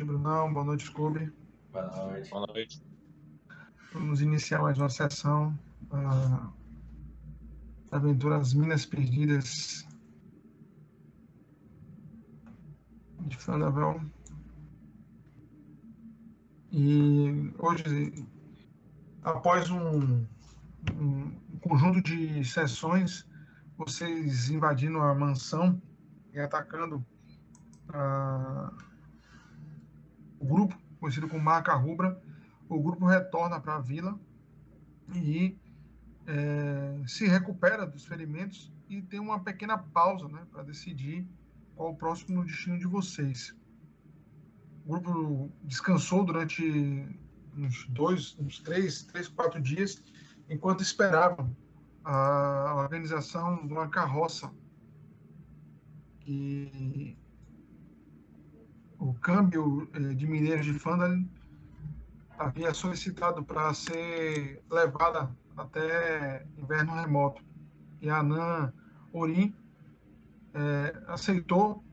noite, Brunão. Boa noite, Scooby. Boa noite. Boa noite. Vamos iniciar mais uma sessão uh, da aventura As Minas Perdidas de Fandavel. E hoje, após um, um conjunto de sessões, vocês invadindo a mansão e atacando uh, o grupo, conhecido como Marca Rubra, o grupo retorna para a vila e é, se recupera dos ferimentos e tem uma pequena pausa né, para decidir qual o próximo destino de vocês. O grupo descansou durante uns dois, uns três, três, quatro dias, enquanto esperavam a organização de uma carroça que o câmbio eh, de mineiros de Fandalin havia solicitado para ser levada até inverno remoto. E a Anan Orim é, aceitou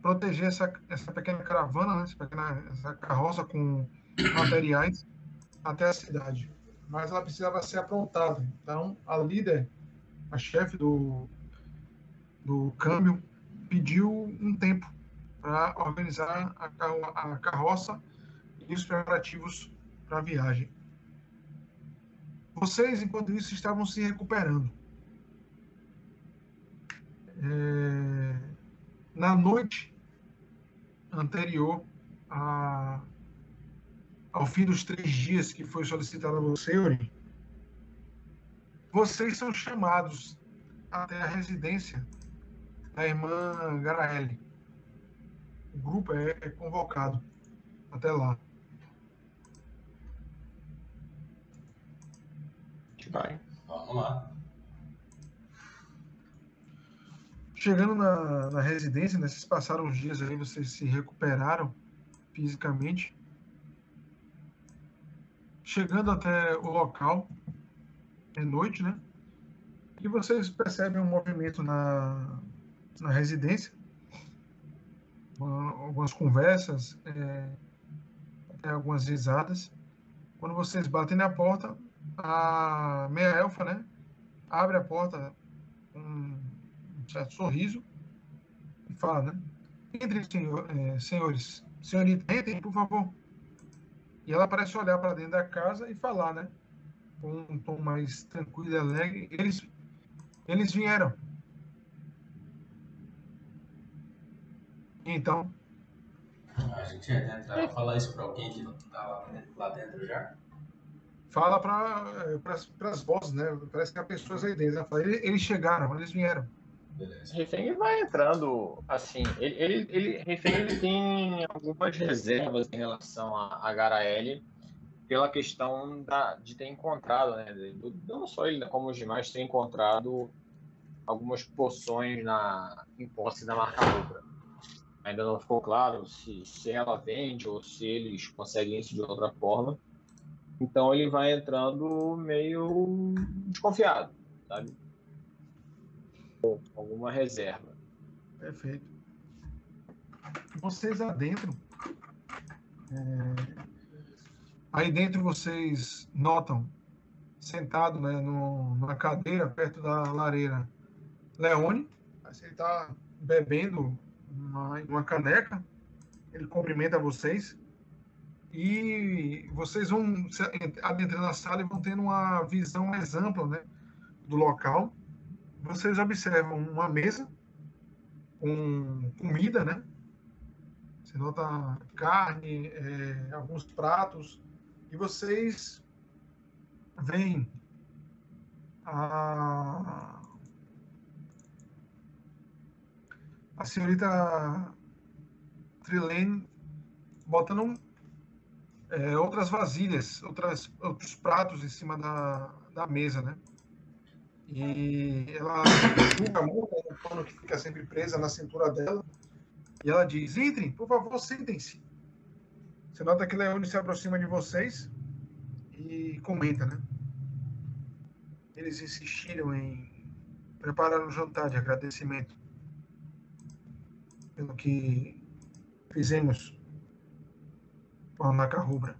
proteger essa, essa pequena caravana, né, essa, pequena, essa carroça com materiais até a cidade. Mas ela precisava ser aprontada. Então, a líder, a chefe do, do câmbio, pediu um tempo para organizar a, a carroça e os preparativos para a viagem. Vocês, enquanto isso, estavam se recuperando. É, na noite anterior a, ao fim dos três dias que foi solicitado a você, Ori, vocês são chamados até a residência da irmã Garaeli. O grupo é, é convocado até lá. Vai. Vamos lá. Chegando na, na residência, né, vocês passaram uns dias aí, vocês se recuperaram fisicamente. Chegando até o local, é noite, né? E vocês percebem um movimento na, na residência, algumas conversas, é, até algumas risadas. Quando vocês batem na porta, a meia elfa, né? Abre a porta com um certo sorriso e fala, né? Entrem, senhor, é, senhores. Senhorita, entrem, por favor. E ela parece olhar para dentro da casa e falar, né? Com um tom mais tranquilo e alegre. Eles, eles vieram. Então. A gente ia tentar falar isso para alguém que está lá dentro já fala para as vozes, né? Parece que há pessoas aí dentro. Né? Eles chegaram, eles vieram. Beleza. Refém vai entrando, assim, ele, ele, ele, Refém ele tem algumas reservas em relação a, a Garaele pela questão da, de ter encontrado, né, do, não só ele, como os demais, ter encontrado algumas poções na, em posse da marca Rubra. Ainda não ficou claro se, se ela vende ou se eles conseguem isso de outra forma. Então ele vai entrando meio desconfiado, sabe? Com alguma reserva. Perfeito. Vocês adentro. É... Aí dentro vocês notam, sentado né, no, numa cadeira perto da lareira, Leone. Ele está bebendo uma, uma caneca. Ele cumprimenta vocês e vocês vão adentrando a sala e vão tendo uma visão mais ampla né, do local. Vocês observam uma mesa com comida, né? Você nota carne, é, alguns pratos, e vocês veem a, a senhorita Trilene botando um é, outras vasilhas, outras, outros pratos em cima da, da mesa, né? E ela julga muito o pano que fica sempre presa na cintura dela. E ela diz: Entrem, por favor, sentem-se. Você nota que Leone se aproxima de vocês e comenta, né? Eles insistiram em preparar um jantar de agradecimento pelo que fizemos com a maca rubra.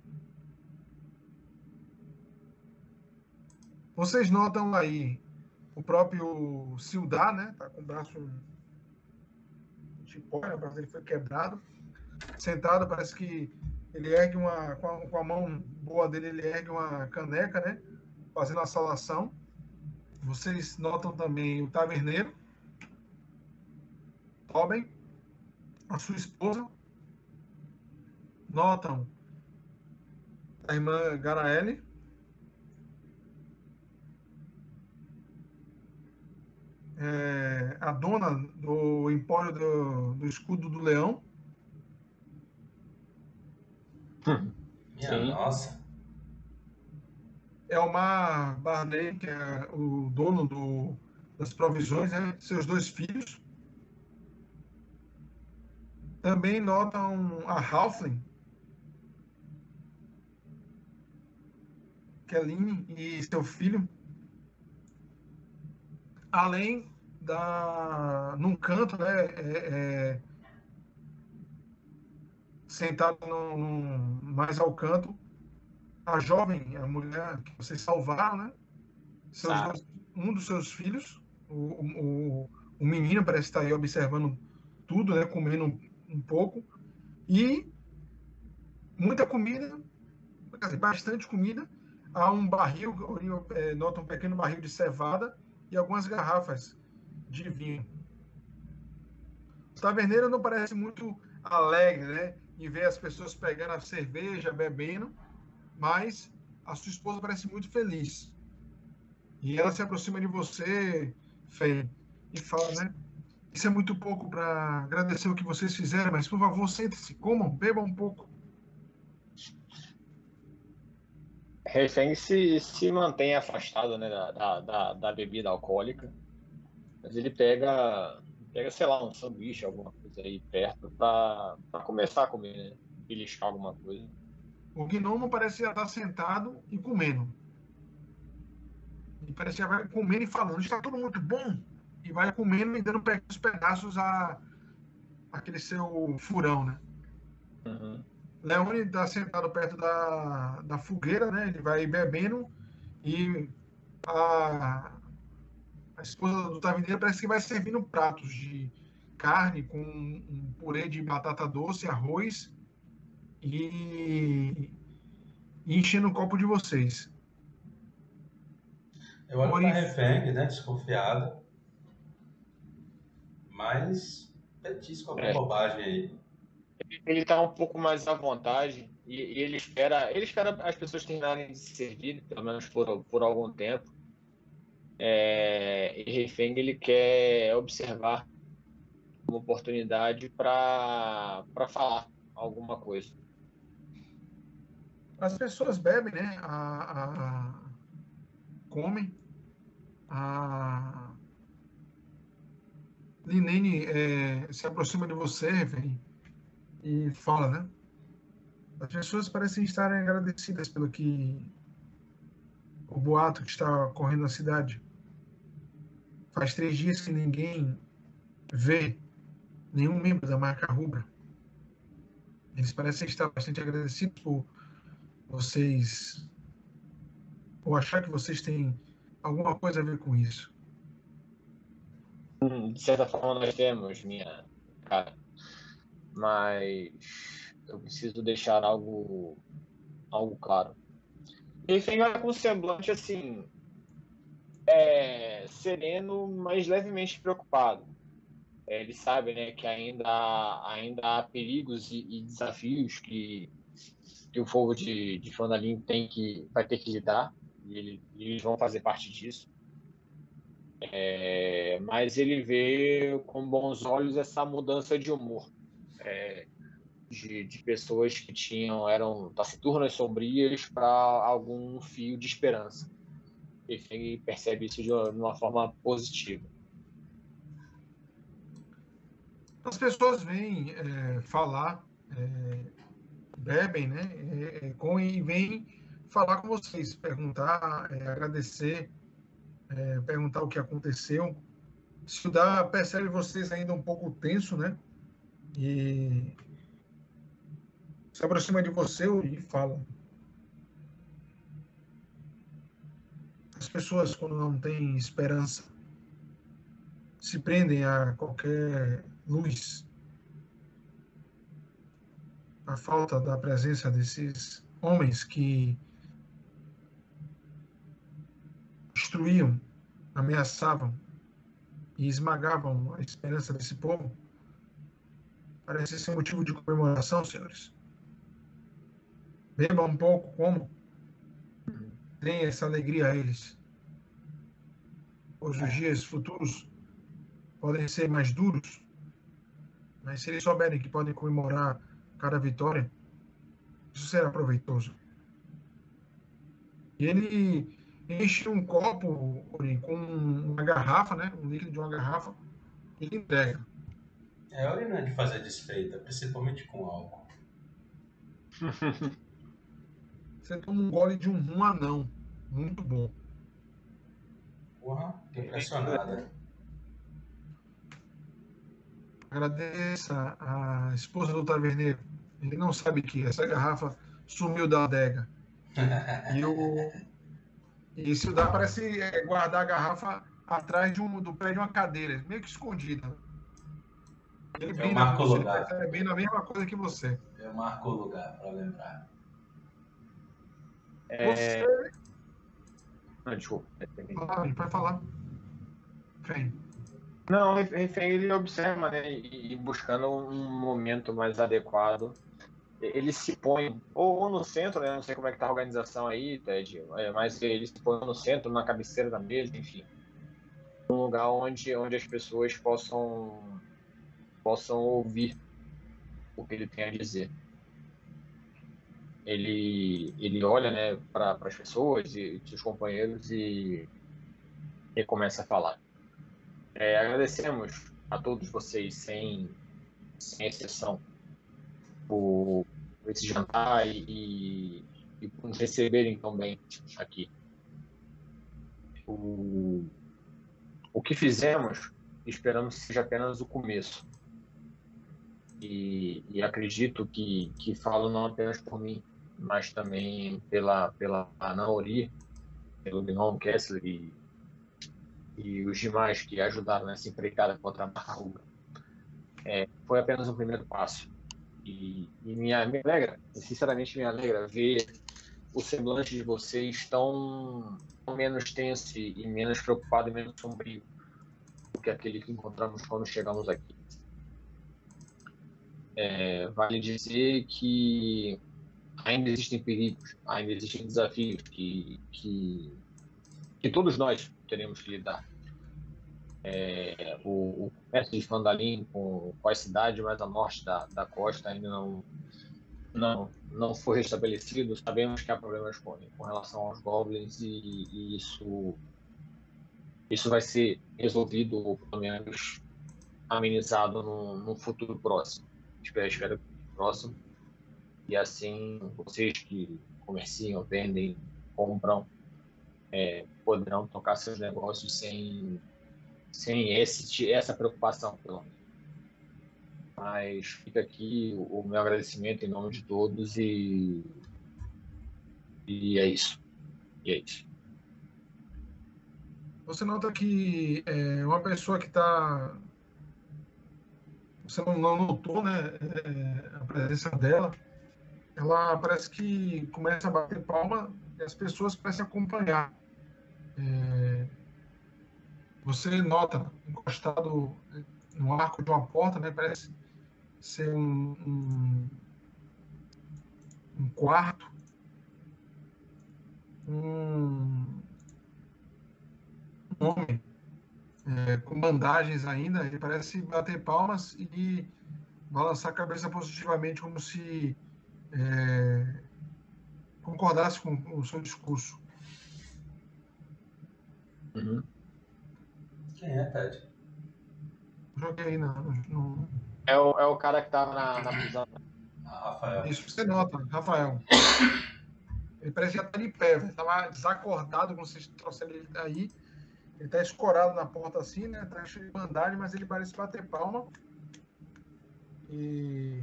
Vocês notam aí o próprio Sildar, né? Tá com o braço de né? o braço dele foi quebrado. Sentado, parece que ele ergue uma, com a, com a, mão boa dele, ele ergue uma caneca, né? Fazendo a salação. Vocês notam também o taverneiro, Tobin, a sua esposa. Notam a irmã Garaele. É, a dona do empório do, do escudo do leão. Minha Sim. nossa. Elmar Barney, que é o dono do, das provisões, né? seus dois filhos. Também notam a Halfling, Kelly e seu filho. Além da. num canto, né? É, é, sentado no, mais ao canto, a jovem, a mulher que vocês salvaram, né? Dois, um dos seus filhos, o, o, o menino parece estar aí observando tudo, né? Comendo um, pouco. E muita comida, bastante comida. Há um barril, é, nota um pequeno barril de cevada e algumas garrafas de vinho. O taverneiro não parece muito alegre, né? Em ver as pessoas pegando a cerveja, bebendo, mas a sua esposa parece muito feliz. E ela se aproxima de você, Fê, e fala, né? Isso é muito pouco para agradecer o que vocês fizeram, mas por favor, sente-se, comam, bebam um pouco. Refém se, se mantém afastado né, da, da, da bebida alcoólica, mas ele pega, pega, sei lá, um sanduíche, alguma coisa aí perto, para começar a comer, né? Beliscar alguma coisa. O gnomo parece estar sentado e comendo. Ele parece estar comendo e falando. Está tudo muito bom. E vai comendo e dando os pedaços a aquele seu furão, né? Uhum. Leone está sentado perto da, da fogueira, né? Ele vai bebendo e a, a esposa do taverneiro parece que vai servindo pratos de carne com um purê de batata doce, arroz e, e enchendo o copo de vocês. Eu olho para Refeng, né, desconfiado, mas petisco alguma é. bobagem aí. Ele está um pouco mais à vontade e, e, ele espera, ele espera as pessoas terminarem de se servir, pelo menos por, por algum tempo. É, e Refeng ele quer observar uma oportunidade para falar alguma coisa as pessoas bebem, né? A, a, comem. A Linene é, se aproxima de você vem, e fala, né? As pessoas parecem estarem agradecidas pelo que o boato que está correndo na cidade. Faz três dias que ninguém vê nenhum membro da marca rubra. Eles parecem estar bastante agradecidos por vocês ou achar que vocês têm alguma coisa a ver com isso. Hum, de certa forma nós temos, minha cara. Mas eu preciso deixar algo algo claro. Ele vai com um semblante assim é, sereno, mas levemente preocupado. É, ele sabe né, que ainda, ainda há perigos e, e desafios que que o fogo de, de Fandalim tem que, vai ter que lidar, e, ele, eles vão fazer parte disso. É, mas ele vê com bons olhos essa mudança de humor é, de, de, pessoas que tinham eram taciturnas, sombrias para algum fio de esperança. Ele percebe isso de uma, de uma forma positiva. As pessoas vêm é, falar é, bebem, né? É, é, com, e vêm falar com vocês, perguntar, agradecer, é, perguntar o que aconteceu. Estudar percebe vocês ainda um pouco tenso, né? E se aproxima de você e fala. As pessoas, quando não têm esperança, se prendem a qualquer luz. A falta da presença desses homens que destruíam, ameaçavam e esmagavam a esperança desse povo, parece ser motivo de comemoração, senhores. Beba um pouco, como? Deem essa alegria a eles. Pois os dias futuros podem ser mais duros, mas se eles souberem que podem comemorar cada vitória, isso será proveitoso. E ele enche um copo com uma garrafa, né? Um líquido de uma garrafa e entrega. É hora é de fazer desfeita, principalmente com álcool. Você toma um gole de um rum anão. Muito bom. Porra, tô impressionada. Agradeça a esposa do taverneiro. Ele não sabe que essa garrafa sumiu da adega. E o, e se o dá parece é, guardar a garrafa atrás de um, do pé de uma cadeira, meio que escondida. Ele eu marco o lugar. É bem na mesma coisa que você. Eu marco o lugar para lembrar. É... Você. Não, desculpa. Ah, pode falar. Vem. Não, refém ele observa, né, e buscando um momento mais adequado ele se põe ou no centro, né? Não sei como é que tá a organização aí, Ted, é, mas ele se põe no centro, na cabeceira da mesa, enfim. Um lugar onde, onde as pessoas possam, possam ouvir o que ele tem a dizer. Ele, ele olha né, para as pessoas e seus companheiros e, e começa a falar. É, agradecemos a todos vocês, sem, sem exceção, por, por esse jantar e, e, por nos receberem tão bem aqui. O, o que fizemos, esperamos que seja apenas o começo. E, e acredito que, que falo não apenas por mim, mas também pela, pela Naori, pelo Gnom Kessler e, e os demais que ajudaram nessa empreitada contra a Marruga. É, foi apenas um primeiro passo e, me, me alegra, sinceramente me alegra ver o semblante de vocês tão, tão menos tenso e menos preocupado e menos sombrio do que aquele que encontramos quando chegamos aqui. É, vale dizer que ainda existem perigos, ainda existem desafios que, que, que todos nós teremos que lidar é, o, o comércio de Fandalim com, com a cidade mais a norte da, da costa ainda não, não, não foi restabelecido. Sabemos que há problemas com, com relação aos goblins e, e isso, isso vai ser resolvido, ou pelo menos amenizado no, futuro próximo. Espero, espero próximo. E assim, vocês que comerciam, vendem, compram, é, poderão tocar seus negócios sem sem esse, essa preocupação, pelo menos. Mas fica aqui o, meu agradecimento em nome de todos e, e é isso. E é isso. Você nota que é uma pessoa que está. Você não, notou né, é, a presença dela. Ela parece que começa a bater palma e as pessoas a acompanhar. É, você nota encostado no arco de uma porta, né? Parece ser um, um, um quarto, um, um homem é, com bandagens ainda. Ele parece bater palmas e balançar a cabeça positivamente, como se é, concordasse com, com, o seu discurso. Uhum. Quem é, Ted? Joguei no. no... É, o, é o cara que tava na, na prisão. Ah, Rafael. Isso você nota, Rafael. Ele parecia estar de pé, ele tava desacordado quando vocês trouxeram ele daí. Ele tá escorado na porta assim, né? Tá cheio de bandagem, mas ele parece bater palma. E.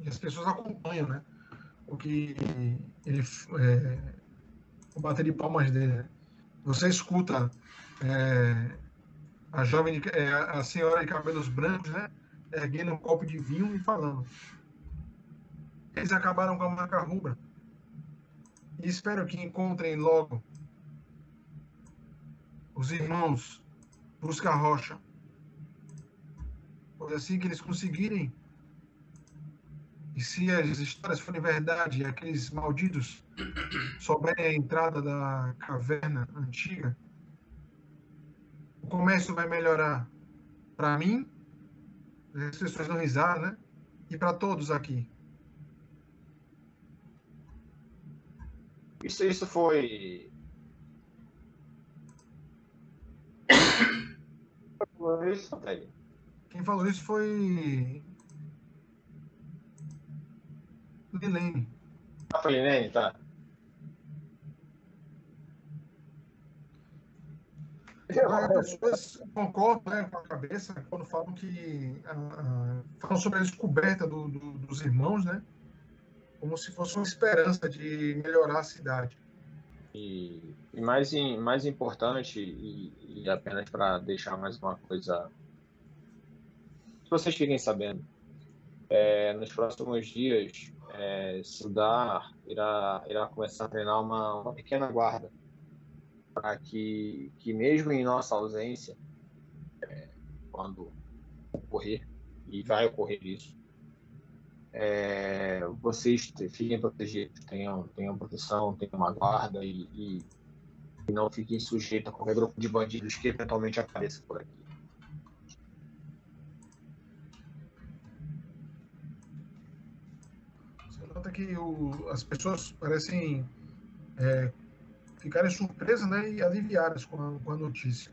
E as pessoas acompanham, né? O que ele. É, o bater de palmas dele. Né? Você escuta é, a jovem, é, a senhora de cabelos brancos, né? Erguendo um copo de vinho e falando. Eles acabaram com a marca rubra. E espero que encontrem logo os irmãos Busca Rocha. Pois assim que eles conseguirem, e se as histórias forem verdade, aqueles malditos souberem a entrada da caverna antiga, o comércio vai melhorar para mim, as pessoas não risar, né? E para todos aqui. Isso, isso foi. Quem falou isso foi. Lilene. Ah, foi Lilene, tá. As pessoas concordam né, com a cabeça quando falam que. Uh, falam sobre a descoberta do, do, dos irmãos, né? como se fosse uma esperança de melhorar a cidade. E, e mais, mais importante, e, e apenas para deixar mais uma coisa que vocês fiquem sabendo, é, nos próximos dias, é, Sudar irá, irá começar a treinar uma, uma pequena guarda para que, que mesmo em nossa ausência, é, quando ocorrer, e vai ocorrer isso, é, vocês fiquem protegidos, tenham, tenham proteção, tenham uma guarda e, e, e não fiquem sujeitos a qualquer grupo de bandidos que eventualmente apareça por aqui. Você nota que o, as pessoas parecem é, ficarem surpresas né, e aliviadas com a, com a notícia.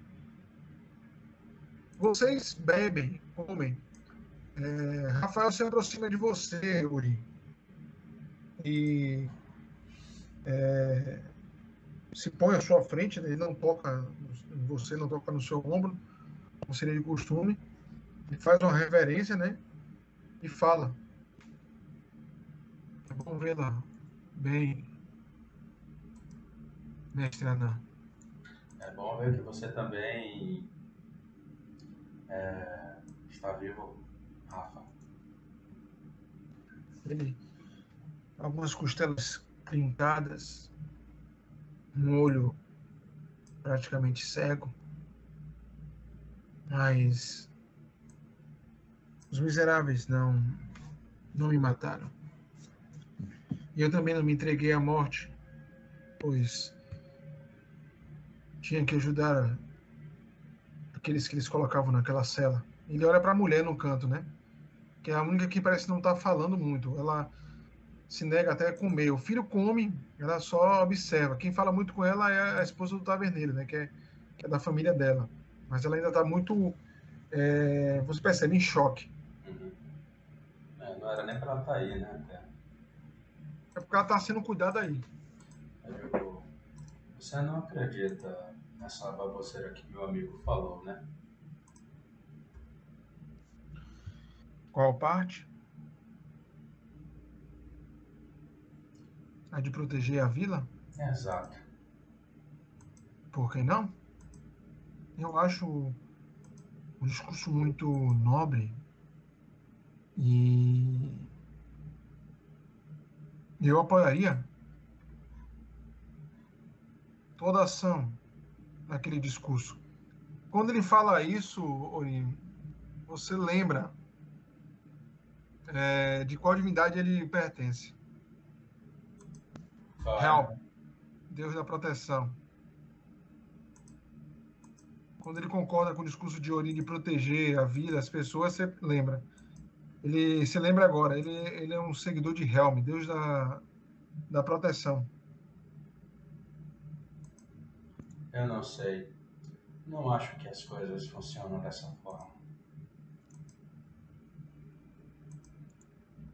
Vocês bebem, comem, é, Rafael se aproxima de você, Uri. E é, se põe à sua frente, ele não toca, você não toca no seu ombro, como seria de costume. Ele faz uma reverência, né? E fala. É bom vê-la bem, mestre Ana. É bom ver que você também é, está vivo Rafa. Ele, algumas costelas pintadas, um olho praticamente cego, mas os miseráveis não não me mataram. E eu também não me entreguei à morte, pois tinha que ajudar aqueles que eles colocavam naquela cela. Ele olha para a mulher no canto, né? que é a única que parece não estar tá falando muito. Ela se nega até a comer. O filho come, ela só observa. Quem fala muito com ela é a esposa do taverneiro, né? Que é, que é da família dela. Mas ela ainda está muito, é, você percebe, em choque. Uhum. É, não era nem para ela estar tá aí, né? É porque ela está sendo cuidada aí. Você não acredita nessa baboseira que meu amigo falou, né? Qual parte? A de proteger a vila? Exato. Por que não? Eu acho um discurso muito nobre e eu apoiaria toda ação naquele discurso. Quando ele fala isso, Ori, você lembra é, de qual divindade ele pertence. Help, Deus da proteção. Quando ele concorda com o discurso de Ori de proteger a vida, as pessoas, você lembra. Ele se lembra agora, ele, ele é um seguidor de Helm, Deus da, da proteção. Eu não sei. Não acho que as coisas funcionam dessa forma.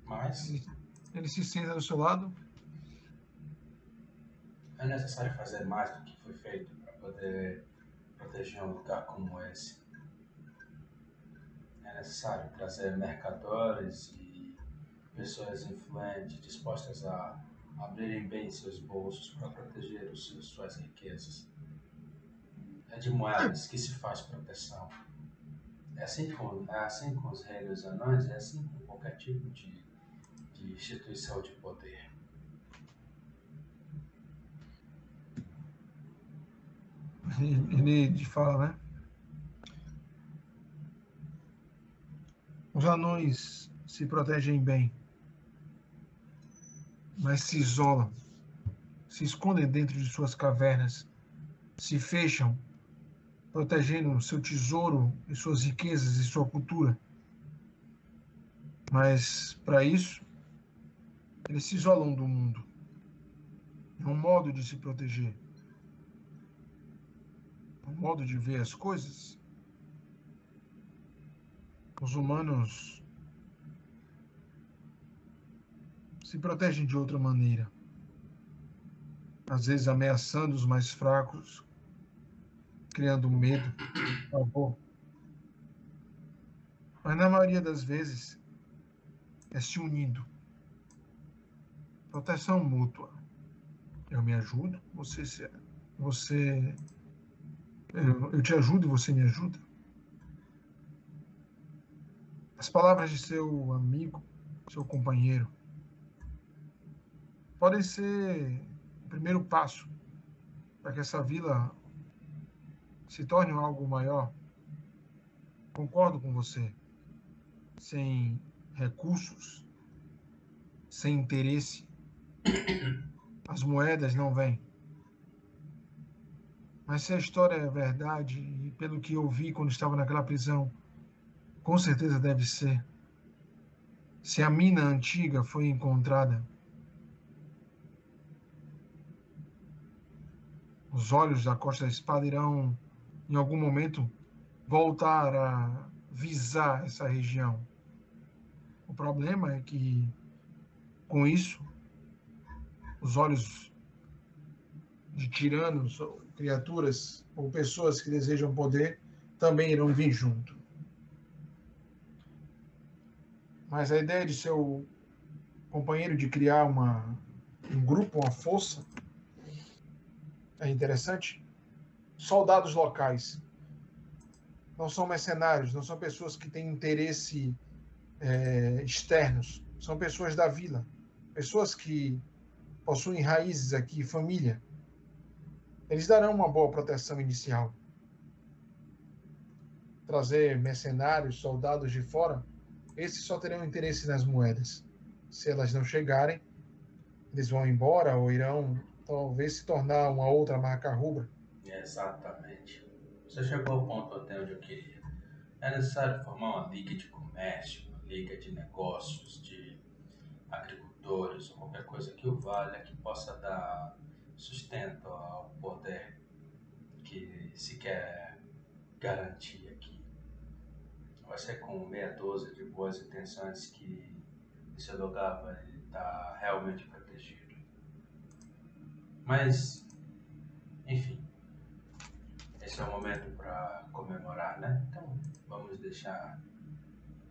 Mas. Ele, ele se senta do seu lado. É necessário fazer mais do que foi feito para poder proteger um lugar como esse. É necessário trazer mercadores e pessoas influentes dispostas a abrirem bem seus bolsos para proteger os seus, suas riquezas. É de moedas que se faz proteção. É assim com, é assim com os reinos anões, é assim com qualquer tipo de, de instituição de poder. Ele fala, né? Os anões se protegem bem, mas se isolam, se escondem dentro de suas cavernas, se fecham, protegendo seu tesouro e suas riquezas e sua cultura. Mas, para isso, eles se isolam do mundo. É um modo de se proteger. É um modo de ver as coisas. Os humanos se protegem de outra maneira. Às vezes ameaçando os mais fracos, criando medo, pavor. Mas na maioria das vezes é se unindo. Proteção mútua. Eu me ajudo, você se, você eu, eu te ajudo e você me ajuda. As palavras de seu amigo, seu companheiro, podem ser o primeiro passo para que essa vila se torne algo maior. Concordo com você. Sem recursos, sem interesse, as moedas não vêm. Mas se a história é verdade, e pelo que eu vi quando estava naquela prisão, com certeza deve ser. Se a mina antiga foi encontrada, os olhos da Costa da Espada irão, em algum momento, voltar a visar essa região. O problema é que, com isso, os olhos de tiranos, ou criaturas ou pessoas que desejam poder também irão vir junto. Mas a ideia de seu companheiro de criar uma, um grupo, uma força, é interessante. Soldados locais. Não são mercenários, não são pessoas que têm interesse é, externos. São pessoas da vila. Pessoas que possuem raízes aqui, família. Eles darão uma boa proteção inicial. Trazer mercenários, soldados de fora, esses só terão interesse nas moedas. Se elas não chegarem, eles vão embora ou irão talvez se tornar uma outra marca rubra. Exatamente. Você chegou ao ponto até onde eu queria. É necessário formar uma liga de comércio, uma liga de negócios, de agricultores ou qualquer coisa que o valha que possa dar sustento ao poder que se quer garantir aqui. Vai ser com meia dúzia de boas intenções que esse lugar vai estar realmente protegido. Mas, enfim, esse é o momento para comemorar, né? Então, vamos deixar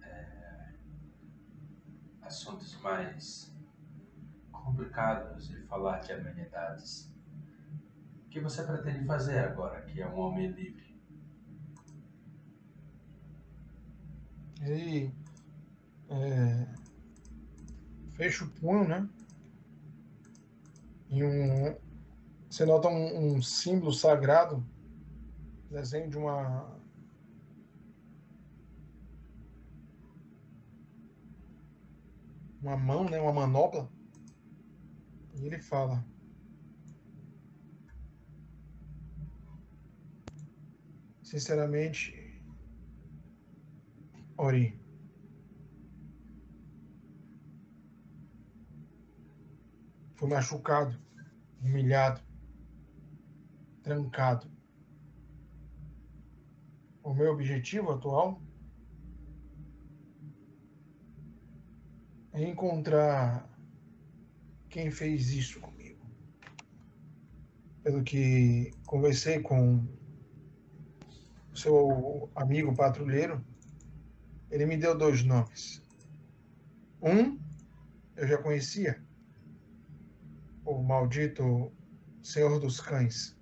é, assuntos mais complicados e falar de amenidades. O que você pretende fazer agora que é um homem livre? Ele é, fecha o punho, né? E um, você nota um, um símbolo sagrado, desenho de uma uma mão, né, uma manopla. E ele fala: Sinceramente, Ori, fui machucado, humilhado trancado. O meu objetivo atual é encontrar quem fez isso comigo. Pelo que conversei com o seu amigo patrulheiro, ele me deu dois nomes. Um eu já conhecia. O maldito Senhor dos Cães.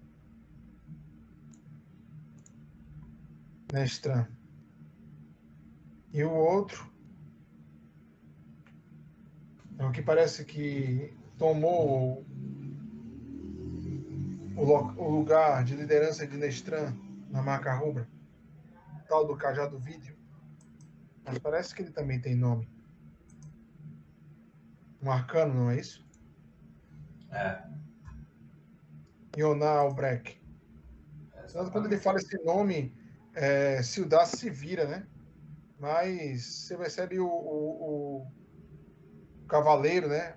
Nestran. E o outro é o que parece que tomou o, lugar de liderança de Nestran na marca rubra, tal do Cajado Vídeo. Mas parece que ele também tem nome. Um arcano, não é isso? É. Yoná Albrecht. Tanto quando ele fala esse nome, é, Ciudad se vira, né? Mas você percebe o, o, o cavaleiro, né?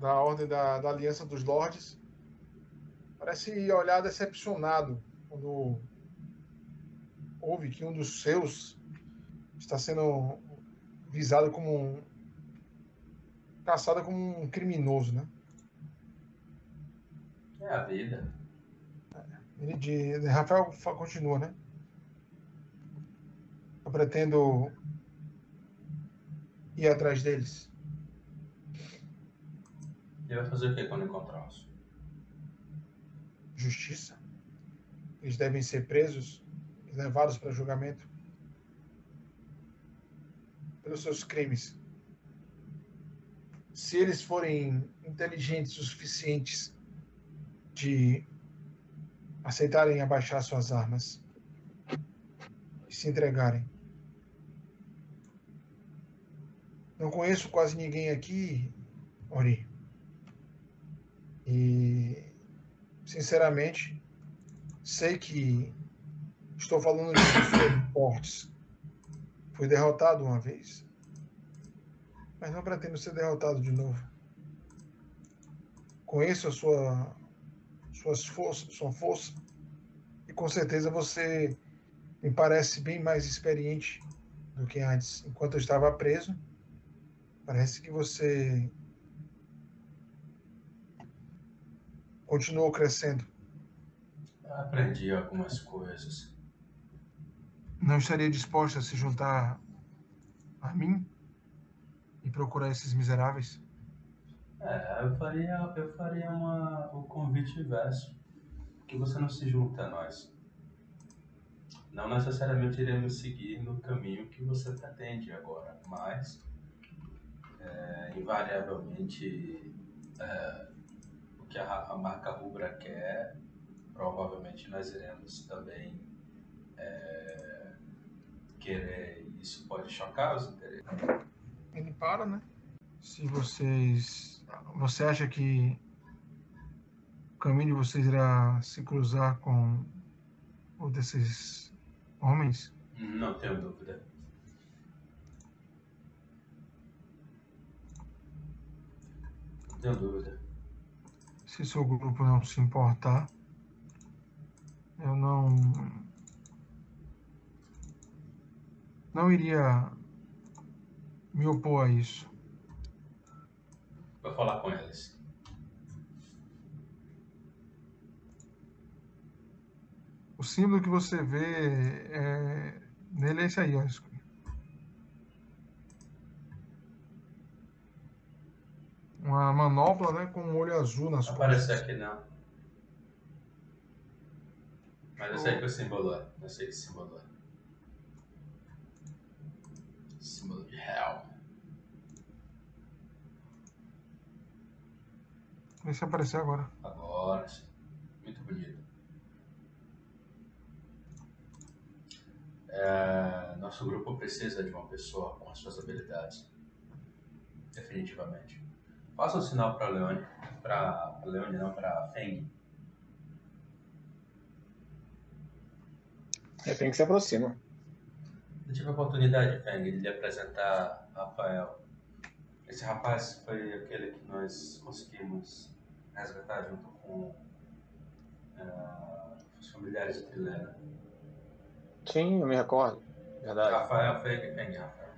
Da Ordem da, da Aliança dos Lordes. Parece olhar decepcionado quando ouve que um dos seus está sendo visado como um, caçado como um criminoso, né? É a vida. Ele Rafael continua, né? Eu pretendo ir atrás deles. E vai fazer o que quando encontrá-los? Justiça. Eles devem ser presos e levados para julgamento pelos seus crimes. Se eles forem inteligentes o suficientes de aceitarem abaixar suas armas e se entregarem. Não conheço quase ninguém aqui, Ori. E, sinceramente, sei que estou falando de fortes. Fui derrotado uma vez. Mas não pretendo ser derrotado de novo. Conheço a sua, suas forças, sua força. E com certeza você me parece bem mais experiente do que antes. Enquanto eu estava preso, Parece que você continuou crescendo. Aprendi algumas coisas. Não estaria disposta a se juntar a mim e procurar esses miseráveis? É, eu faria, eu faria uma, o convite inverso. Que você não se junta a nós. Não necessariamente iremos seguir no caminho que você pretende agora, mas é, invariavelmente é, o que a, a, marca rubra quer, provavelmente nós iremos também é, querer. Isso pode chocar os interesses. Ele para, né? Se vocês. Você acha que o caminho de vocês irá se cruzar com o desses homens? Não tenho dúvida. Tenho dúvida. Se seu grupo não se importar, eu não. Não iria me opor a isso. Vou falar com eles. O símbolo que você vê é... nele é esse aí, ó. Uma manopla né, com um olho azul nas não costas. Não aparece aqui não. Mas eu sei que o símbolo é. Eu sei que símbolo é. Símbolo de Hell. Vê se aparecer agora. Agora sim. Muito bonito. É, nosso grupo precisa de uma pessoa com as suas habilidades. Definitivamente. Faça um sinal para Leone, para Leone não, para Feng. É, Feng se aproxima. Eu tive a oportunidade, Feng, de lhe apresentar Rafael. Esse rapaz foi aquele que nós conseguimos resgatar junto com uh, os familiares de Trilena. Sim, eu me recordo. Verdade. Rafael, Feng, Feng, Rafael.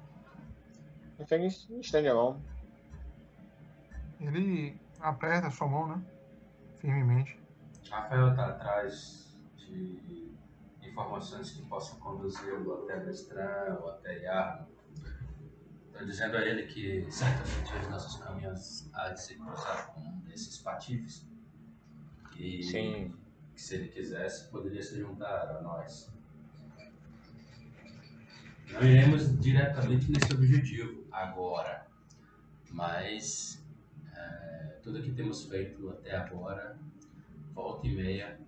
Feng estende a mão ele aperta a sua mão, né? Firmemente. Rafael está atrás de informações que possam conduzi-lo até Mestran ou até Yarno. Estou dizendo a ele que certamente os nossos caminhos há de se cruzar com esses patifes. E Sim. que se ele quisesse, poderia se juntar a nós. Não iremos diretamente nesse objetivo agora, mas é, tudo que temos feito até agora, volta e meia,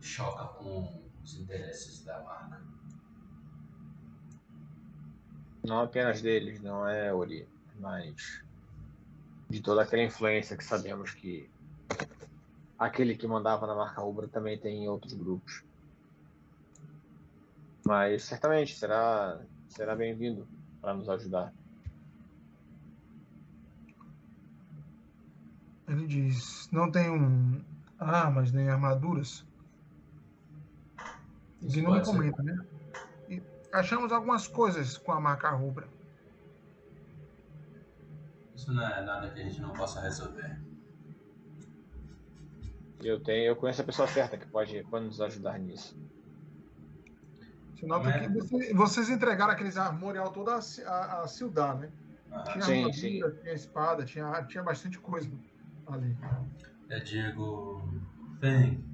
choca com os interesses da marca. Não apenas deles, não é, Ori, mas de toda aquela influência que sabemos que aquele que mandava na marca Rubra também tem em outros grupos. Mas certamente será, será bem-vindo para nos ajudar. Diz: não tenho armas nem armaduras. Isso E não me pode ser- comenta, né? E achamos algumas coisas com a marca rubra. Isso não é nada que a gente não possa resolver. Eu tenho, eu conheço a pessoa certa que pode, pode nos ajudar nisso. Você nota Como é? que você- vocês entregaram aqueles armorial toda a, a, a Ciudad, né? Aham. Tinha Sim, armadura, sim. tinha espada, tinha, tinha bastante coisa ali. Eu digo. Feng.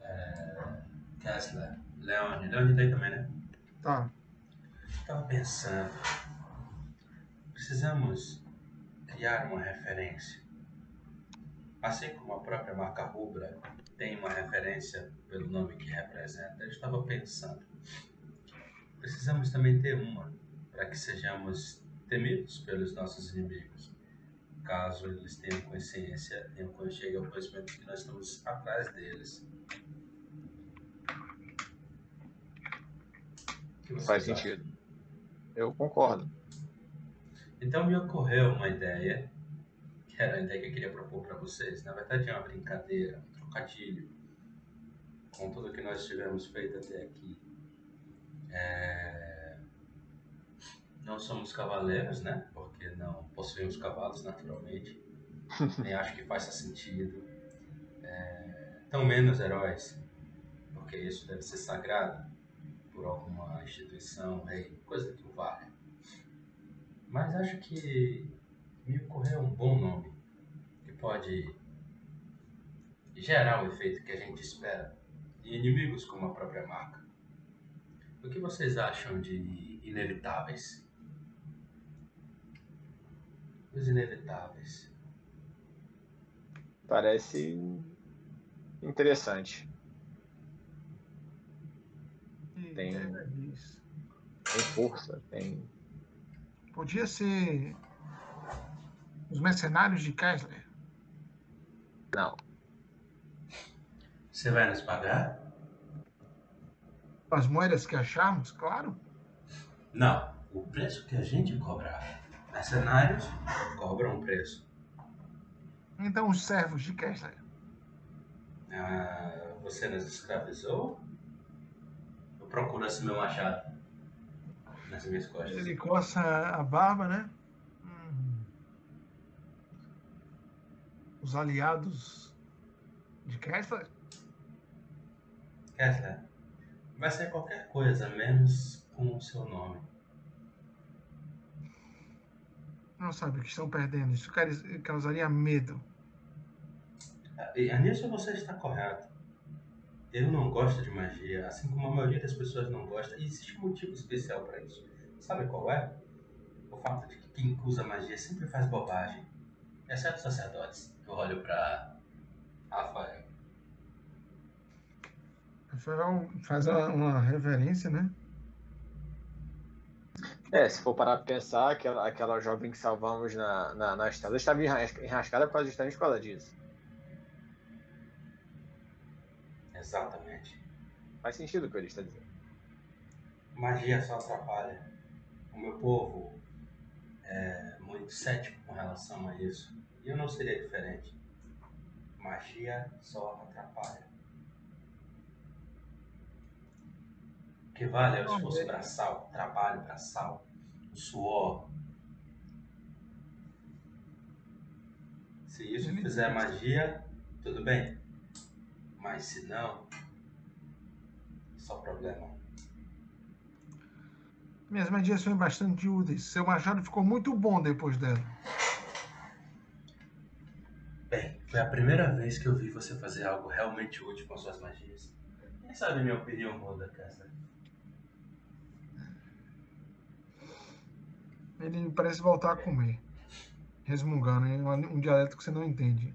É, Kessler. Leone. Leone tá aí também, né? Tá. Estava pensando. Precisamos criar uma referência. Assim como a própria marca Rubra tem uma referência pelo nome que representa, eu estava pensando. Precisamos também ter uma para que sejamos temidos pelos nossos inimigos. Caso eles tenham consciência, tenham chegue ao conhecimento que nós estamos atrás deles. Faz sentido. Eu concordo. Então me ocorreu uma ideia, que era a ideia que eu queria propor para vocês. Na verdade é uma brincadeira, um trocadilho com tudo que nós tivemos feito até aqui. É, Não somos cavaleiros, né? Porque não possuímos cavalos naturalmente. Nem acho que faça sentido. É... Tão menos heróis, porque isso deve ser sagrado por alguma instituição, rei, coisa que o valha. Mas acho que me ocorreu um bom nome que pode gerar o efeito que a gente espera de inimigos como a própria marca. O que vocês acham de inevitáveis? Os inevitáveis. Parece interessante. E Tem- Tem força, tem. Podia ser os mercenários de Kessler. Não. Você vai nos pagar? As moedas que acharmos, claro. Não. O preço que a gente cobrar. Mercenários cobram um preço. Então os servos de Kessler. Ah, você nos escravizou? Eu procuro assim meu machado nas minhas costas. Ele coça a barba, né? Hum. Os aliados de Kessler? Kessler, vai ser qualquer coisa menos com o seu nome. Não sabe o que estão perdendo. Isso causa- causaria medo. E nisso você está correto. Eu não gosto de magia, assim como a maioria das pessoas não gosta. E existe um motivo especial para isso. Sabe qual é? O fato de que quem usa magia sempre faz bobagem. Exceto os sacerdotes. Eu olho para Rafael. Rafael faz uma, uma reverência, né? É, se for parar pra pensar, aquela, aquela jovem que salvamos na, na, na estrada estava enrasca- enrascada por causa, justamente por causa disso. Exatamente. Faz sentido o que ele está dizendo. Magia só atrapalha. O meu povo é muito cético com relação a isso. E eu não seria diferente. Magia só atrapalha. Que vale é o esforço braçal, o trabalho braçal, o suor. Se isso fizer magia, tudo bem. Mas se não, só problema. Minhas magias são bastante úteis. Seu machado ficou muito bom depois dela. Bem, foi a primeira vez que eu vi você fazer algo realmente útil com suas magias. Quem sabe minha opinião muda, Kessler? Ele parece voltar a comer. Resmungando, um dialeto que você não entende.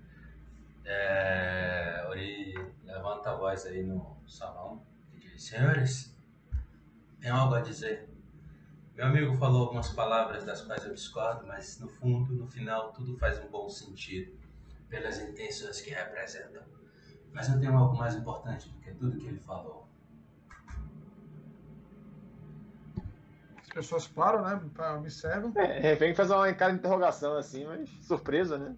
É, Ori levanta a voz aí no salão e diz: Senhores, tenho algo a dizer. Meu amigo falou algumas palavras das quais eu discordo, mas no fundo, no final, tudo faz um bom sentido pelas intenções que representam. Mas eu tenho algo mais importante do que tudo que ele falou. Pessoas param, né? Observam. É, vem fazer uma cara de interrogação assim, mas surpresa, né?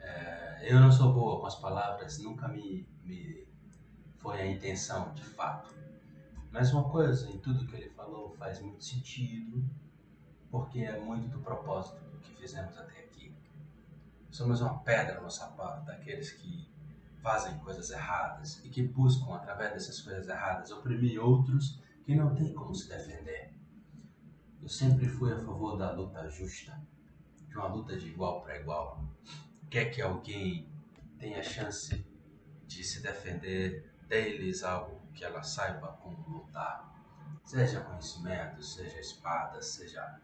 É, eu não sou boa com as palavras, nunca me, me foi a intenção, de fato. Mas uma coisa em tudo que ele falou faz muito sentido, porque é muito do propósito que fizemos até aqui. Somos uma pedra no sapato daqueles que fazem coisas erradas e que buscam, através dessas coisas erradas, oprimir outros que não têm como se defender. Eu sempre fui a favor da luta justa, de uma luta de igual para igual. Quer que alguém tenha chance de se defender, deles algo que ela saiba como lutar. Seja conhecimento, seja espada, seja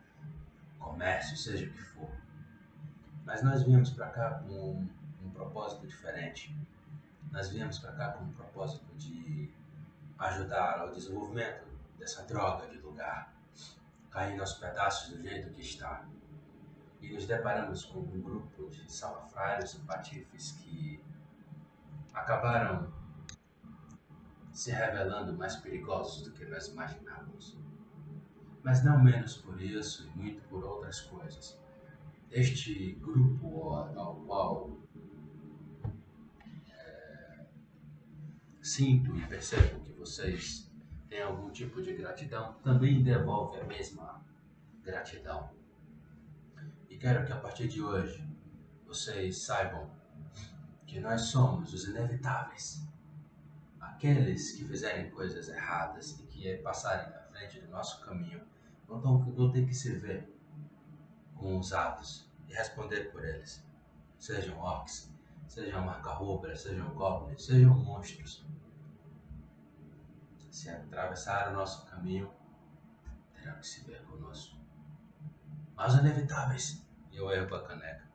comércio, seja o que for. Mas nós viemos para cá com um, um propósito diferente. Nós viemos para cá com um propósito de ajudar ao desenvolvimento dessa droga de lugar, caindo aos pedaços do jeito que está. E nos deparamos com um grupo de salafrários e patifes que acabaram se revelando mais perigosos do que nós imaginávamos mas não menos por isso e muito por outras coisas. Este grupo ao qual é, sinto e percebo que vocês têm algum tipo de gratidão, também devolve a mesma gratidão. E quero que a partir de hoje vocês saibam que nós somos os inevitáveis. Aqueles que fizerem coisas erradas e que passarem na frente do nosso caminho não, tem que se ver com os atos e responder por eles. Sejam orcs, sejam marca-rubra, sejam goblins, sejam monstros. Se atravessar o nosso caminho, terão que se ver conosco. Mas inevitáveis. E eu erro a caneca.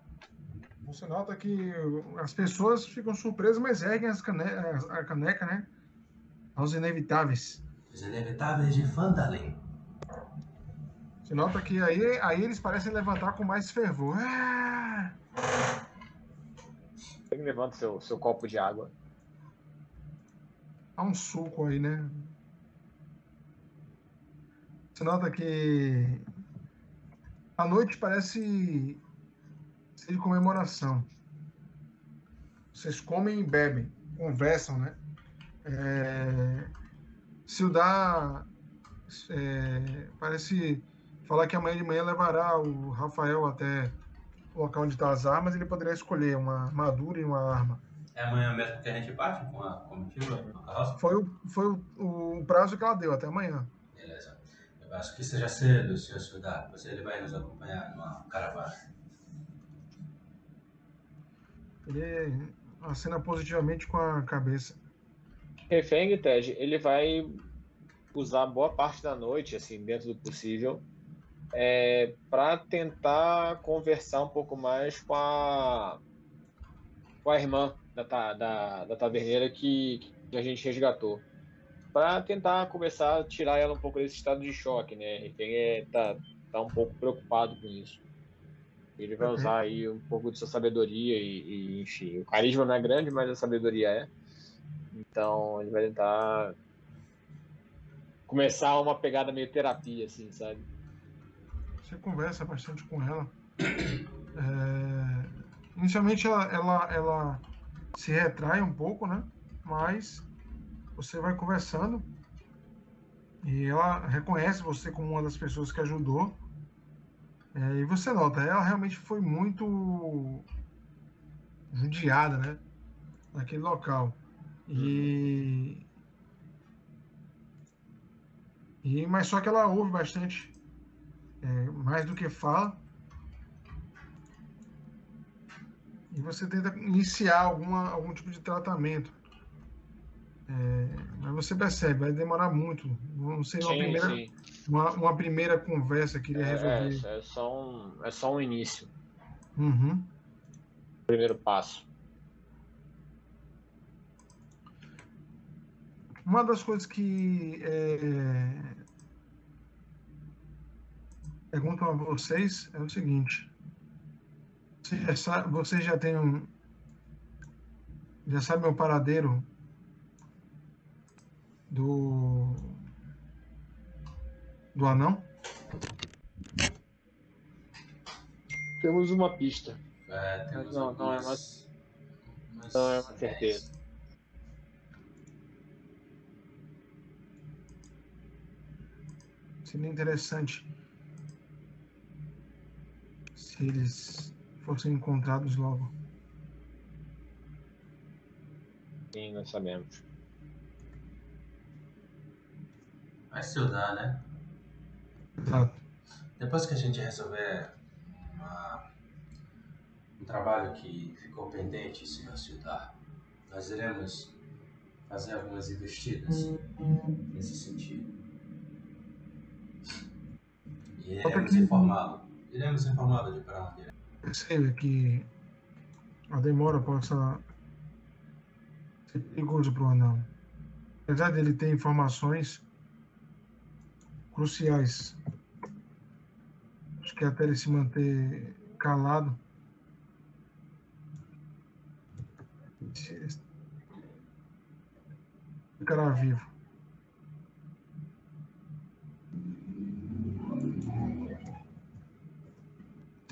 Você nota que as pessoas ficam surpresas, mas erguem as cane a caneca, né? Aos inevitáveis. Os inevitáveis de Fandalin. Você nota que aí, aí eles parecem levantar com mais fervor. Ah! Levanta seu, seu copo de água. Há um suco aí, né? Você nota que a noite parece ser de comemoração. Vocês comem e bebem, conversam, né? É... Sildar é... parece falar que amanhã de manhã levará o Rafael até o local onde está as armas, ele poderia escolher uma armadura e uma arma. É amanhã mesmo que a gente parte com a comitiva? Foi, o, foi o, o, prazo que ela deu, até amanhã. Beleza. Eu acho que seja cedo, senhor soldado. Você ele vai nos acompanhar numa caravana. Ele acena positivamente com a cabeça. Refeng, Ted, ele vai usar boa parte da noite, assim, dentro do possível, é, para tentar conversar um pouco mais com a, com a irmã da, da, da taverneira que, que a gente resgatou. Para tentar começar a tirar ela um pouco desse estado de choque, né? Ele é, tá, tá um pouco preocupado com isso. Ele vai usar aí um pouco de sua sabedoria e, e, enfim, o carisma não é grande, mas a sabedoria é. Então ele vai tentar começar uma pegada meio terapia, assim, sabe? Você conversa bastante com ela. É, inicialmente ela, ela, ela se retrai um pouco, né? Mas você vai conversando e ela reconhece você como uma das pessoas que ajudou. É, e você nota, ela realmente foi muito judiada, né? Naquele local. E E, mas só que ela ouve bastante, é, mais do que fala. E você tenta iniciar alguma, algum tipo de tratamento. É, mas você percebe, vai demorar muito. Não sei, uma, sim, primeira, sim. Uma, uma, primeira conversa que ele é, resolver. É, é, só um, é só um início. Uhum. Primeiro passo. Uma das coisas que é, perguntam a vocês é o seguinte: você já, você já tem um, já sabe o paradeiro do do anão? Temos uma pista. É, temos não, não é uma, não é uma certeza. Seria interessante se eles fossem encontrados logo. Sim, nós sabemos. Vai estudar, né? Exato. Depois que a gente resolver uma, um trabalho que ficou pendente, senhor Ciudad, nós iremos fazer algumas investidas nesse sentido. E iremos informá-lo. Iremos informá-lo de onde Percebe que a demora possa ser perigoso para o anão. Apesar dele ter informações cruciais, acho que até ele se manter calado, ficará vivo.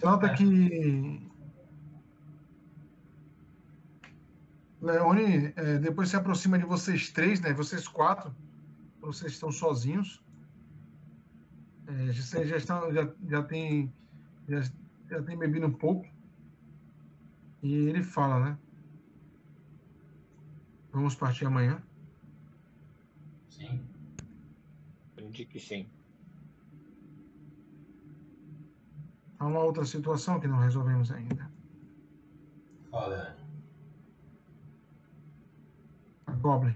Nota é. que Leone é, depois se aproxima de vocês três, né? Vocês quatro, vocês estão sozinhos. É, vocês já estão, já, já tem, já, já tem bebido um pouco. E ele fala, né? Vamos partir amanhã? Sim. Eu digo que sim. Há uma outra situação que não resolvemos ainda. Olha. A Goblin.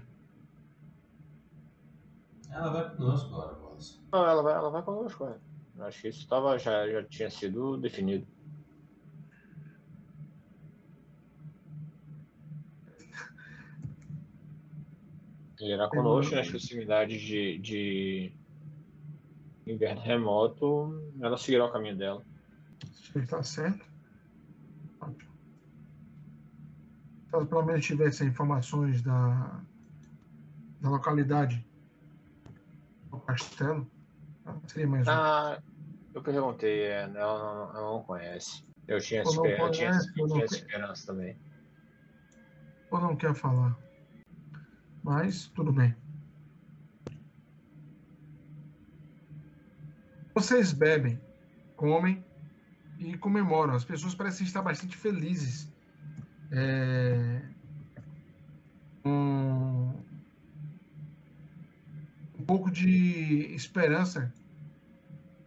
Ela vai conosco agora, Boss. Não, ela vai, ela vai conosco, é. Acho que isso tava, já, já tinha sido definido. Ele irá conosco nas proximidades de, de inverno remoto, ela seguirá o caminho dela está certo. Caso pelo menos tivesse informações da, da localidade do castelo, seria mais ah, eu perguntei, é, ela não, não conhece. Eu tinha, esper conhece, tinha, eu tinha esperança também. Ou não quer falar. Mas tudo bem. Vocês bebem, comem e comemoram. As pessoas parecem estar bastante felizes. É, um, um pouco de esperança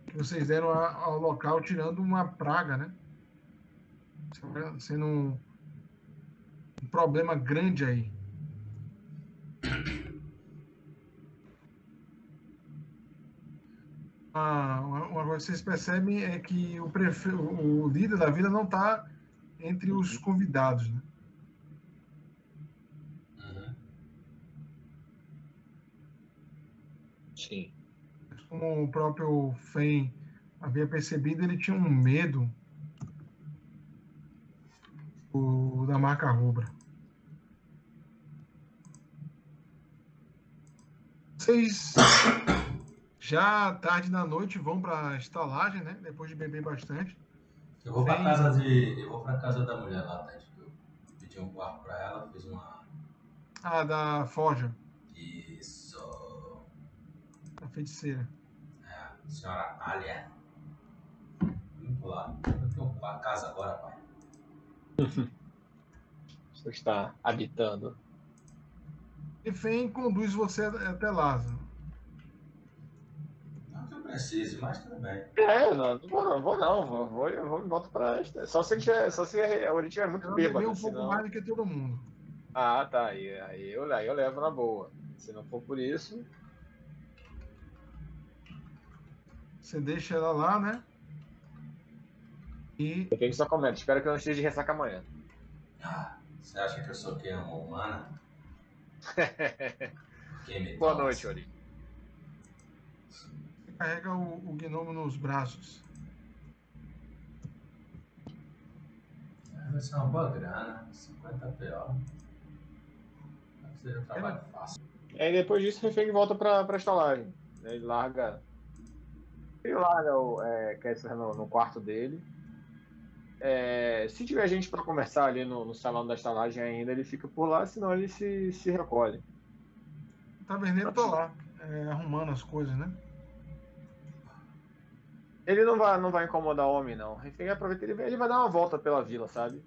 que vocês deram ao local, tirando uma praga, né? Sendo um, um problema grande aí. Uma, uma coisa que vocês percebem é que o, prefe... o líder da vila não está entre os uhum. convidados, né? Uhum. Sim. Como o próprio Fen havia percebido, ele tinha um medo o, da marca rubra. Vocês já tarde da noite vão para a estalagem, né? Depois de beber bastante. Eu vou para casa de, eu vou para casa da mulher lá, Ted. Eu pedi um quarto para ela, fiz uma. Ah, da Forja. Isso. Da feiticeira. É, senhora Alia. Vamos lá. Eu tenho uma casa agora, pai. Você está habitando. E Fen conduz você até Lázaro. Precise, mas tudo bem. É, não, não vou não, vou não, vou, vou, eu vou volto pra. Só se, tiver, só se a Oritiba é muito Eu bêbado. bebi um pouco senão- mais do que todo mundo. Ah, tá. Aí, aí, eu, aí eu levo na boa. Se não for por isso. Você deixa ela lá, né? E Depende só comenta. Espero que eu não esteja de ressaca amanhã. Ah, Você acha que eu sou quem? Uma humana? Me Boa noite, Ori. Carrega o, o gnomo nos braços. Vai ser uma boa grana, 50 PO. Seria um trabalho fácil. Aí depois disso, o Refém volta pra, pra estalagem. Ele larga. Ele larga o é, Kessler no, no quarto dele. É, se tiver gente pra conversar ali no, no salão da estalagem ainda, ele fica por lá, senão ele se, se recolhe. O taverneiro tá lá, é, arrumando as coisas, né? Ele não vai, não vai incomodar o homem, não. Refém aproveita, ele, vai- ele vai dar uma volta pela vila, sabe?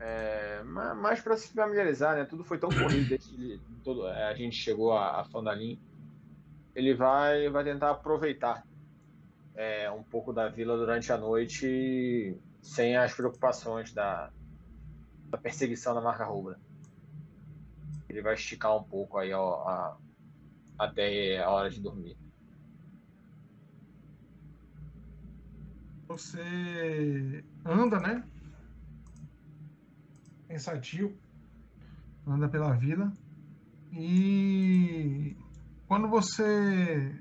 É, ma- mais pra se familiarizar, né? Tudo foi tão corrido desde que é, a gente chegou a, a Fandalim. Ele vai, vai tentar aproveitar é, um pouco da vila durante a noite sem as preocupações da, da perseguição da marca rubra. Ele vai esticar um pouco aí ó, a- até a hora de dormir. Você anda, né? Pensativo. Anda pela vila. E quando você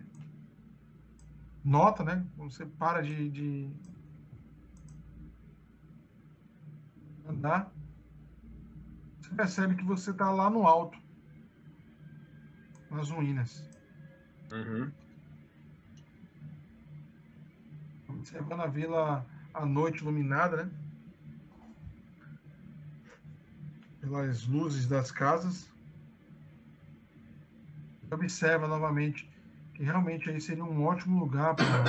nota, né? Quando você para de, de andar, você percebe que você está lá no alto, nas ruínas. Uhum. Observando a vila à noite iluminada, né? Pelas luzes das casas. Observa novamente que realmente aí seria um ótimo lugar para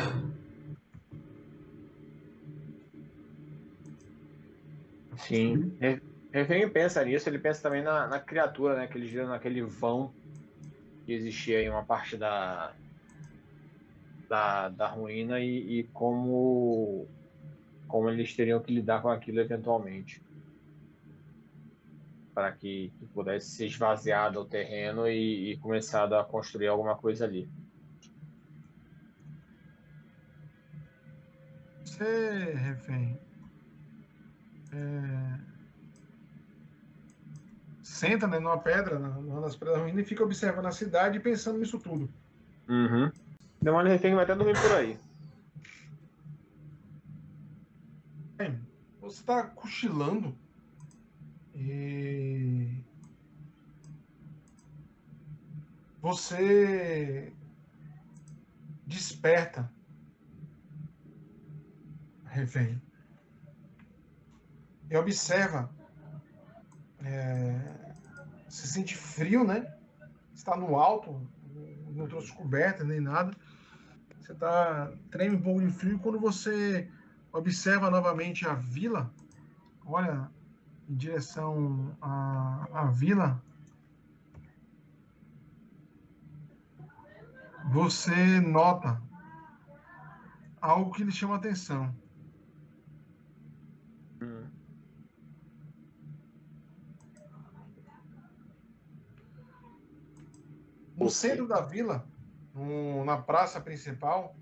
Sim. Re- Refém pensa nisso, ele pensa também na, na criatura, né? Que eles viram naquele vão que existia em uma parte da, da, da ruína e, e como, como eles teriam que lidar com aquilo eventualmente. Para que, que pudesse ser esvaziado o terreno e, e começado a construir alguma coisa ali. Você, refém, é, senta né, numa pedra, numa das pedras ruínas, e fica observando a cidade e pensando nisso tudo. Uhum. Demônio Refém vai até dormir por aí. Você está cochilando e você desperta, refém, e observa. É, se sente frio, né? Está no alto, não trouxe coberta nem nada. Você tá treme um pouco de frio quando você observa novamente a vila, olha em direção à, à vila, você nota algo que lhe chama a atenção. Hum. No centro da vila, no- na praça principal,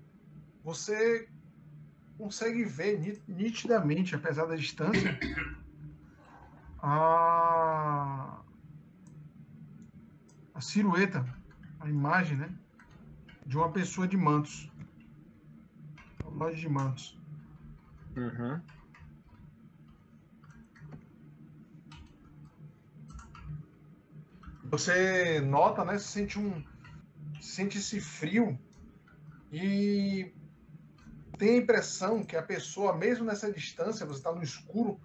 você consegue ver ni- nitidamente, apesar da distância, a, a silhueta, a imagem, né, de uma pessoa de mantos, uma loja de mantos. Uhum. Você nota, né? Você sente um. Sente esse frio e tem a impressão que a pessoa, mesmo nessa distância, você está no escuro,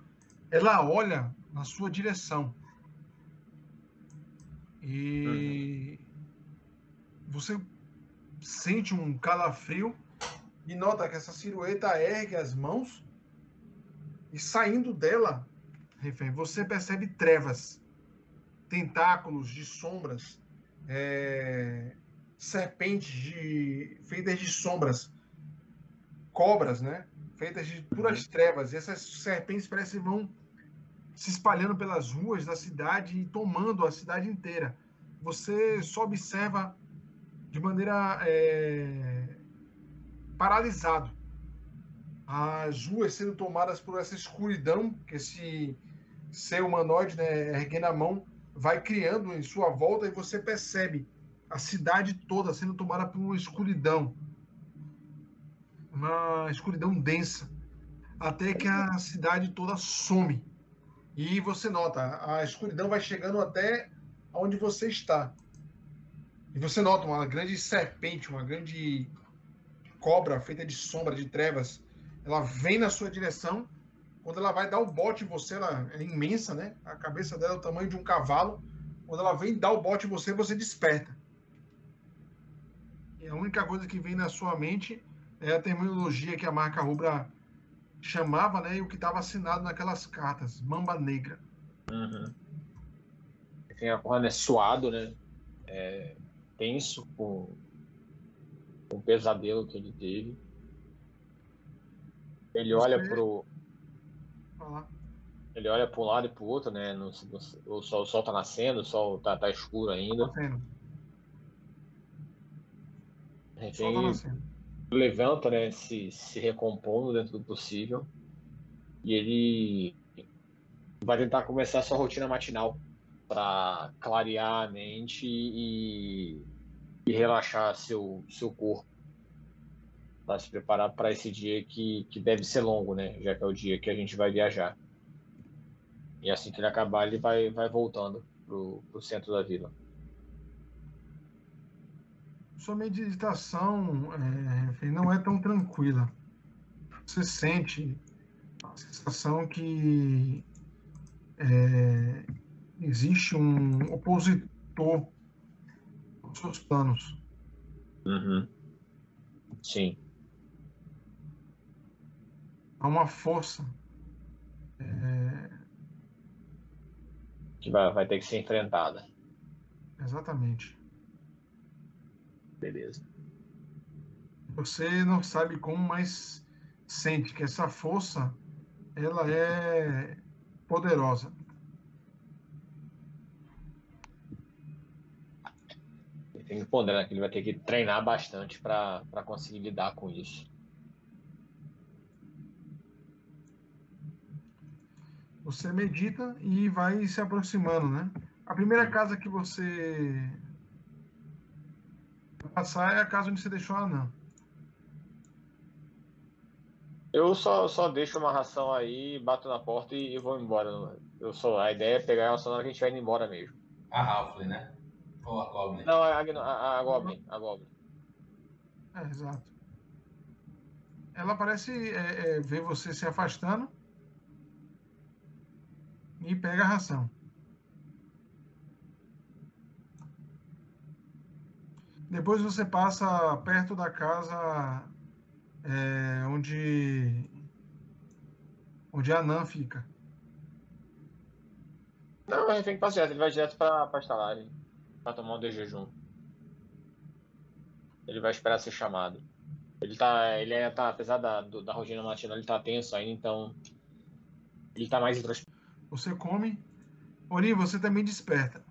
ela olha na sua direção. E você sente um calafrio e nota que essa silhueta ergue as mãos e saindo dela, refém, você percebe trevas tentáculos de sombras é, serpentes de, feitas de sombras, cobras, né? Feitas de puras trevas. E essas serpentes parecem vão se espalhando pelas ruas da cidade e tomando a cidade inteira. Você só observa de maneira é, paralisado as ruas sendo tomadas por essa escuridão que esse ser humanoide, né, erguendo a mão, vai criando em sua volta e você percebe a cidade toda sendo tomada por uma escuridão, uma escuridão densa, até que a cidade toda some. E você nota, a escuridão vai chegando até onde você está. E você nota uma grande serpente, uma grande cobra feita de sombra, de trevas. Ela vem na sua direção. Quando ela vai dar o bote em você, ela é imensa, né? A cabeça dela é o tamanho de um cavalo. Quando ela vem dar o bote em você, você desperta. A única coisa que vem na sua mente é a terminologia que a marca Rubra chamava, né? E o que estava assinado naquelas cartas, Mamba Negra. Uhum. Tem a é suado, né? É, tenso com, com o pesadelo que ele teve. Ele Você... olha pro. Ele olha para um lado e para o outro, né? No, no, o, sol, o sol tá nascendo, o sol tá, tá escuro ainda. Tá Tá levanta, né? Se, se recompondo dentro do possível. E ele vai tentar começar a sua rotina matinal para clarear a mente e, e relaxar seu, seu corpo para se preparar para esse dia que, que deve ser longo, né? Já que é o dia que a gente vai viajar. E assim que ele acabar, ele vai, vai voltando pro, pro centro da vila. Sua meditação é, não é tão tranquila. Você sente a sensação que é, existe um opositor aos seus planos. Uhum. Sim. Há uma força é... que vai, vai ter que ser enfrentada. Exatamente. Beleza. Você não sabe como, mas sente que essa força ela é poderosa. Ele tem que ponderar que ele vai ter que treinar bastante para conseguir lidar com isso. Você medita e vai se aproximando, né? A primeira casa que você passar é a casa onde você deixou a anã. Eu só, só deixo uma ração aí, bato na porta e, e vou embora. Eu só, a ideia é pegar ela só na hora que a gente vai indo embora mesmo. A Halfling, né? Ou a Goblin? Não, é a, a, a Goblin. A Goblin. É, exato. Ela parece é, é, ver você se afastando e pega a ração. Depois você passa perto da casa é, onde onde a Nan fica. Não, ele tem que passar direto, ele vai direto para a estalagem para tomar um de jejum. Ele vai esperar ser chamado. Ele tá, ele é, tá apesar da, da rotina matinal, ele tá tenso ainda, então ele tá mais introspectivo. Você come. Ori, você também desperta.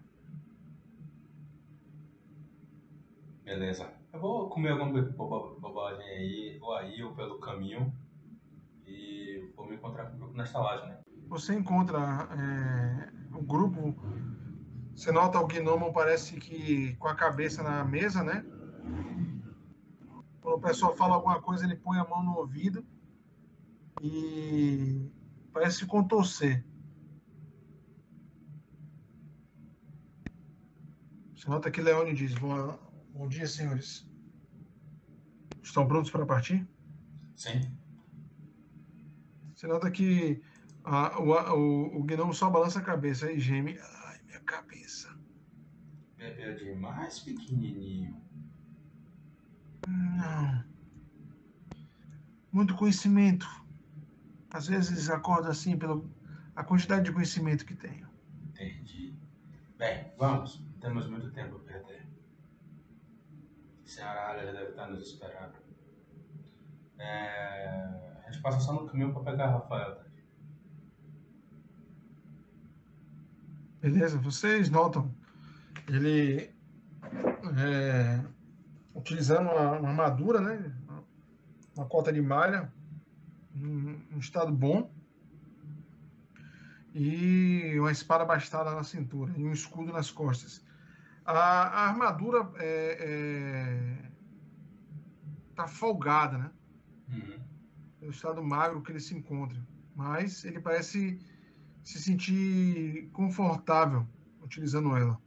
Beleza. Eu vou comer alguma bobagem aí, ou aí, ou pelo caminho. E vou me encontrar com o grupo na estalagem, né? Você encontra é, o grupo. Você nota o gnomo, parece que com a cabeça na mesa, né? Quando o pessoal fala alguma coisa, ele põe a mão no ouvido e parece contorcer. Você nota que Leone diz: Bom dia, senhores. Estão prontos para partir? Sim. Você nota que a, o, o, o gnomo só balança a cabeça e geme. Ai, minha cabeça. Bebeu demais, pequenininho. Não. Muito conhecimento. Às vezes acordo assim pela a quantidade de conhecimento que tenho. Entendi. Bem, vamos. Temos muito tempo a perder. Senhora Alia deve estar nos esperando. É... A gente passa só no caminho para pegar Rafael, tá? Beleza, vocês notam ele é, utilizando uma, uma, armadura, né? Uma cota de malha, um, um estado bom e uma espada bastada na cintura e um escudo nas costas. A, a armadura é, é, tá folgada, né? Uhum. É o estado magro que ele se encontra, mas ele parece se sentir confortável utilizando ela.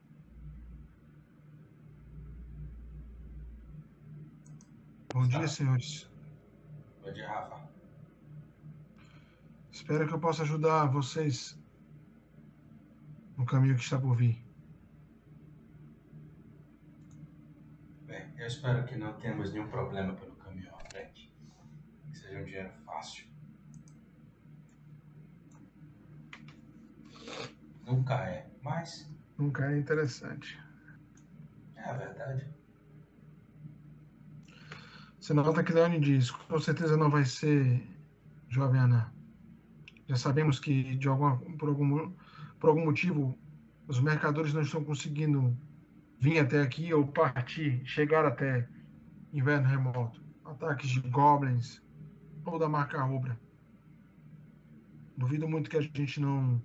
Bom dia, senhores. Bom dia, Rafa. Espero que eu possa ajudar vocês no caminho que está por vir. Bem, eu espero que não tenhamos nenhum problema pelo caminho à frente. Que seja um dinheiro fácil. Nunca é, mas. Nunca é interessante. É a verdade. Você nota que Leone diz: com certeza não vai ser jovem Ana. Já sabemos que de alguma, por, algum, por algum motivo os mercadores não estão conseguindo vir até aqui ou partir, chegar até inverno remoto. Ataques de goblins ou da marca rubra. Duvido muito que a gente não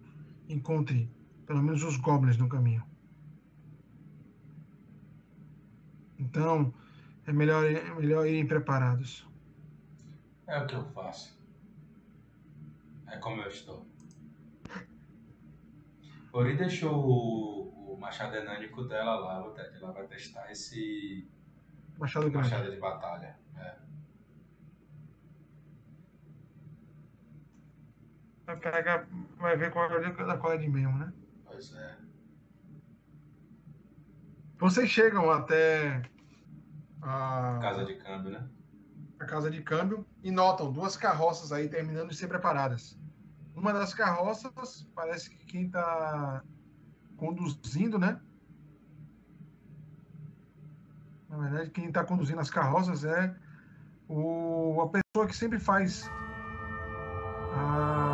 encontre pelo menos os goblins no caminho. Então, é melhor, é melhor irem preparados. É o que eu faço. É como eu estou. Ori deixou o, machado enânico dela lá, o Ted. Ela vai testar esse machado, machado de batalha. É. Vai pegar, vai ver qual é da qual é de mesmo, né? Pois é. Vocês chegam até a casa de câmbio, né? A casa de câmbio e notam duas carroças aí terminando de ser preparadas. Uma das carroças parece que quem está conduzindo, né? Na verdade, quem está conduzindo as carroças é o, a pessoa que sempre faz a